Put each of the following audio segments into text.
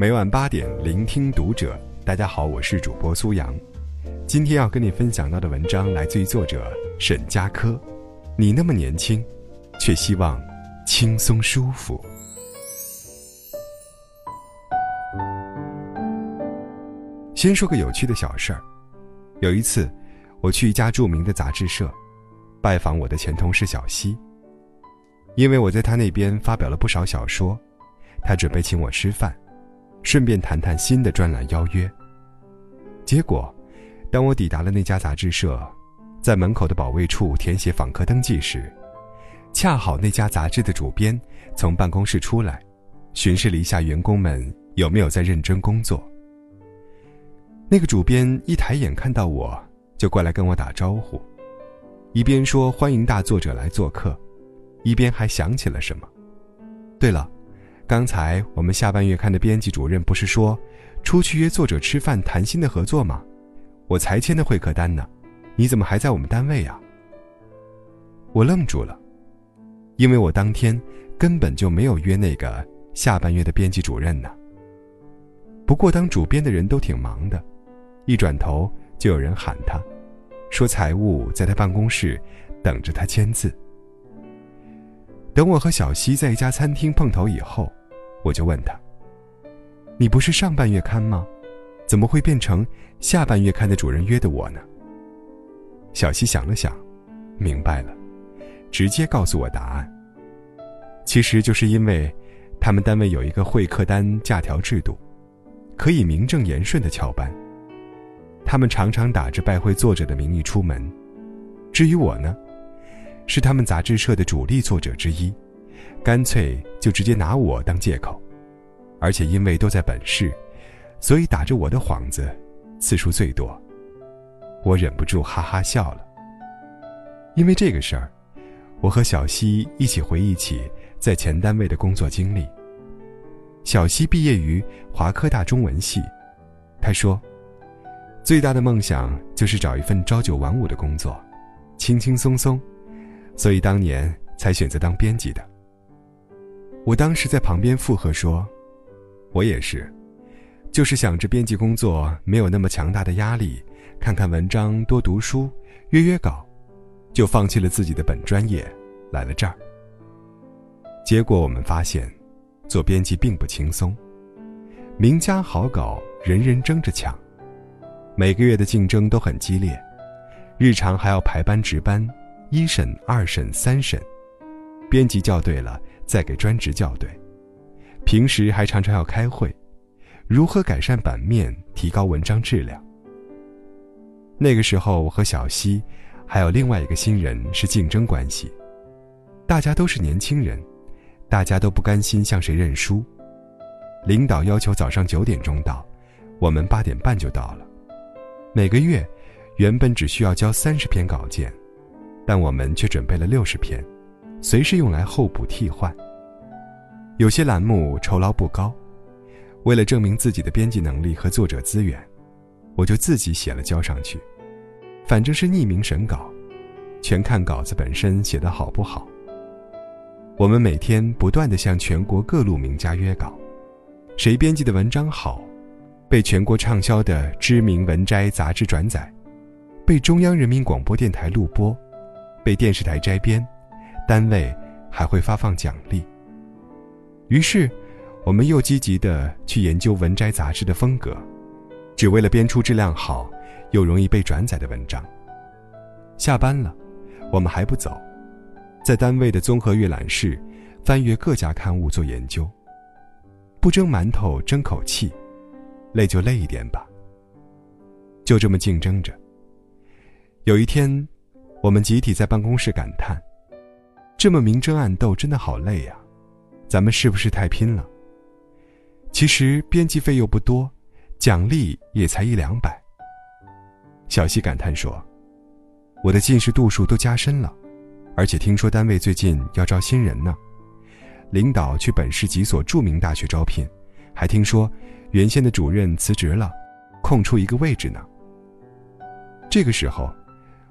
每晚八点，聆听读者。大家好，我是主播苏阳。今天要跟你分享到的文章来自于作者沈佳柯。你那么年轻，却希望轻松舒服。先说个有趣的小事儿。有一次，我去一家著名的杂志社，拜访我的前同事小西。因为我在他那边发表了不少小说，他准备请我吃饭，顺便谈谈新的专栏邀约。结果，当我抵达了那家杂志社，在门口的保卫处填写访客登记时，恰好那家杂志的主编从办公室出来，巡视了一下员工们有没有在认真工作。那个主编一抬眼看到我，就过来跟我打招呼，一边说欢迎大作者来做客。一边还想起了什么。对了，刚才我们下半月刊的编辑主任不是说，出去约作者吃饭谈新的合作吗？我才签的会客单呢，你怎么还在我们单位呀？我愣住了，因为我当天根本就没有约那个下半月的编辑主任呢。不过当主编的人都挺忙的，一转头就有人喊他，说财务在他办公室等着他签字。等我和小西在一家餐厅碰头以后，我就问他：“你不是上半月刊吗？怎么会变成下半月刊的主人约的我呢？”小西想了想，明白了，直接告诉我答案。其实就是因为，他们单位有一个会客单假条制度，可以名正言顺的翘班。他们常常打着拜会作者的名义出门，至于我呢？是他们杂志社的主力作者之一，干脆就直接拿我当借口，而且因为都在本市，所以打着我的幌子次数最多。我忍不住哈哈笑了。因为这个事儿，我和小西一起回忆起在前单位的工作经历。小西毕业于华科大中文系，他说，最大的梦想就是找一份朝九晚五的工作，轻轻松松。所以当年才选择当编辑的。我当时在旁边附和说：“我也是，就是想着编辑工作没有那么强大的压力，看看文章，多读书，约约稿，就放弃了自己的本专业，来了这儿。结果我们发现，做编辑并不轻松，名家好稿人人争着抢，每个月的竞争都很激烈，日常还要排班值班。”一审、二审、三审，编辑校对了，再给专职校对。平时还常常要开会，如何改善版面，提高文章质量。那个时候，我和小西，还有另外一个新人是竞争关系，大家都是年轻人，大家都不甘心向谁认输。领导要求早上九点钟到，我们八点半就到了。每个月，原本只需要交三十篇稿件。但我们却准备了六十篇，随时用来候补替换。有些栏目酬劳不高，为了证明自己的编辑能力和作者资源，我就自己写了交上去。反正是匿名审稿，全看稿子本身写的好不好。我们每天不断的向全国各路名家约稿，谁编辑的文章好，被全国畅销的知名文摘杂志转载，被中央人民广播电台录播。被电视台摘编，单位还会发放奖励。于是，我们又积极的去研究文摘杂志的风格，只为了编出质量好又容易被转载的文章。下班了，我们还不走，在单位的综合阅览室翻阅各家刊物做研究。不蒸馒头争口气，累就累一点吧。就这么竞争着。有一天。我们集体在办公室感叹：“这么明争暗斗，真的好累呀！咱们是不是太拼了？”其实编辑费又不多，奖励也才一两百。小西感叹说：“我的近视度数都加深了，而且听说单位最近要招新人呢，领导去本市几所著名大学招聘，还听说原先的主任辞职了，空出一个位置呢。”这个时候。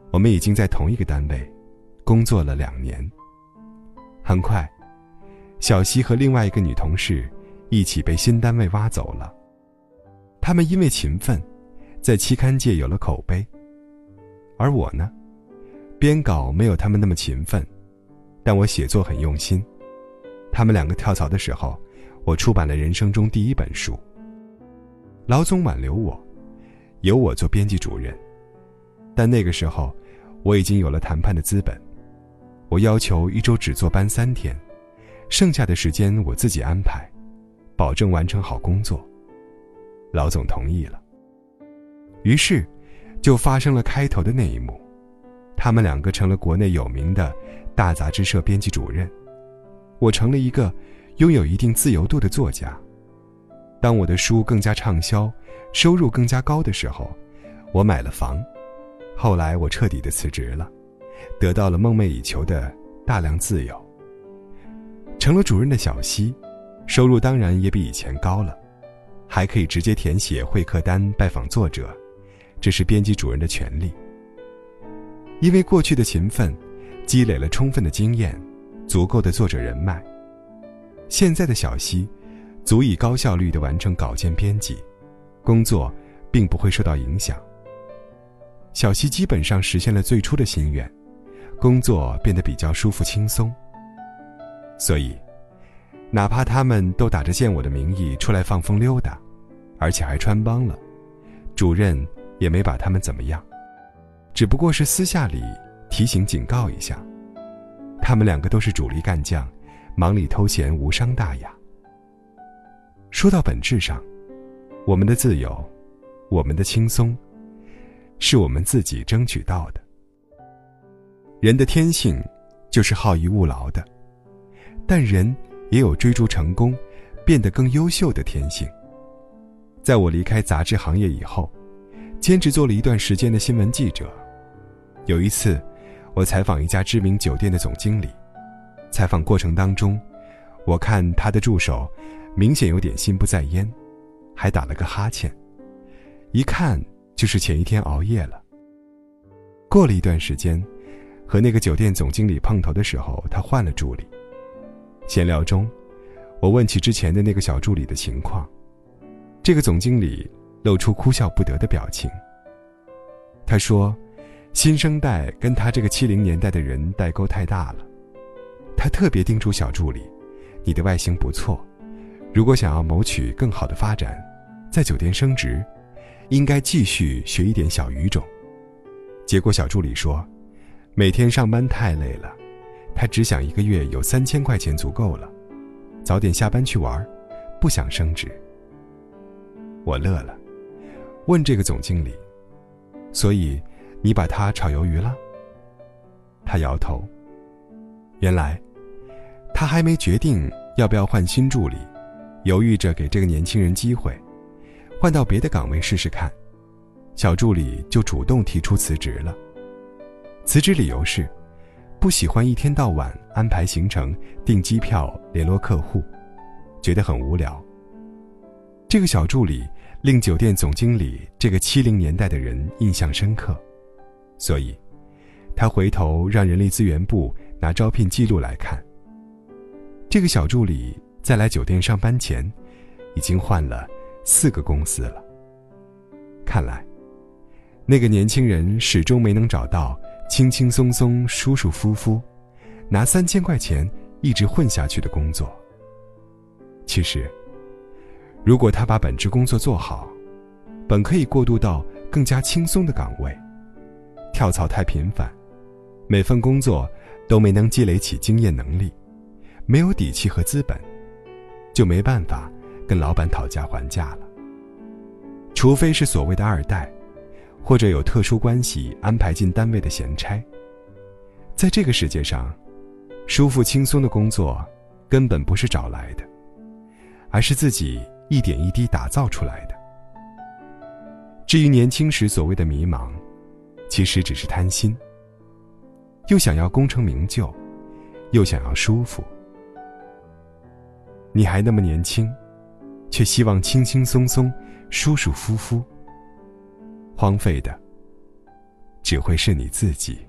我们已经在同一个单位工作了两年。很快，小西和另外一个女同事一起被新单位挖走了。他们因为勤奋，在期刊界有了口碑。而我呢，编稿没有他们那么勤奋，但我写作很用心。他们两个跳槽的时候，我出版了人生中第一本书。老总挽留我，由我做编辑主任。但那个时候，我已经有了谈判的资本。我要求一周只坐班三天，剩下的时间我自己安排，保证完成好工作。老总同意了。于是，就发生了开头的那一幕，他们两个成了国内有名的大杂志社编辑主任，我成了一个拥有一定自由度的作家。当我的书更加畅销，收入更加高的时候，我买了房。后来我彻底的辞职了。得到了梦寐以求的大量自由。成了主任的小溪，收入当然也比以前高了，还可以直接填写会客单拜访作者，这是编辑主任的权利。因为过去的勤奋，积累了充分的经验，足够的作者人脉。现在的小溪，足以高效率的完成稿件编辑，工作并不会受到影响。小溪基本上实现了最初的心愿。工作变得比较舒服轻松，所以，哪怕他们都打着见我的名义出来放风溜达，而且还穿帮了，主任也没把他们怎么样，只不过是私下里提醒警告一下。他们两个都是主力干将，忙里偷闲无伤大雅。说到本质上，我们的自由，我们的轻松，是我们自己争取到的。人的天性就是好逸恶劳的，但人也有追逐成功、变得更优秀的天性。在我离开杂志行业以后，兼职做了一段时间的新闻记者。有一次，我采访一家知名酒店的总经理，采访过程当中，我看他的助手明显有点心不在焉，还打了个哈欠，一看就是前一天熬夜了。过了一段时间。和那个酒店总经理碰头的时候，他换了助理。闲聊中，我问起之前的那个小助理的情况，这个总经理露出哭笑不得的表情。他说：“新生代跟他这个七零年代的人代沟太大了。”他特别叮嘱小助理：“你的外形不错，如果想要谋取更好的发展，在酒店升职，应该继续学一点小语种。”结果小助理说。每天上班太累了，他只想一个月有三千块钱足够了，早点下班去玩，不想升职。我乐了，问这个总经理：“所以你把他炒鱿鱼了？”他摇头。原来，他还没决定要不要换新助理，犹豫着给这个年轻人机会，换到别的岗位试试看。小助理就主动提出辞职了。辞职理由是，不喜欢一天到晚安排行程、订机票、联络客户，觉得很无聊。这个小助理令酒店总经理这个七零年代的人印象深刻，所以，他回头让人力资源部拿招聘记录来看。这个小助理在来酒店上班前，已经换了四个公司了。看来，那个年轻人始终没能找到。轻轻松松、舒舒服服，拿三千块钱一直混下去的工作。其实，如果他把本职工作做好，本可以过渡到更加轻松的岗位。跳槽太频繁，每份工作都没能积累起经验能力，没有底气和资本，就没办法跟老板讨价还价了。除非是所谓的二代。或者有特殊关系安排进单位的闲差，在这个世界上，舒服轻松的工作根本不是找来的，而是自己一点一滴打造出来的。至于年轻时所谓的迷茫，其实只是贪心，又想要功成名就，又想要舒服。你还那么年轻，却希望轻轻松松、舒舒服服。荒废的，只会是你自己。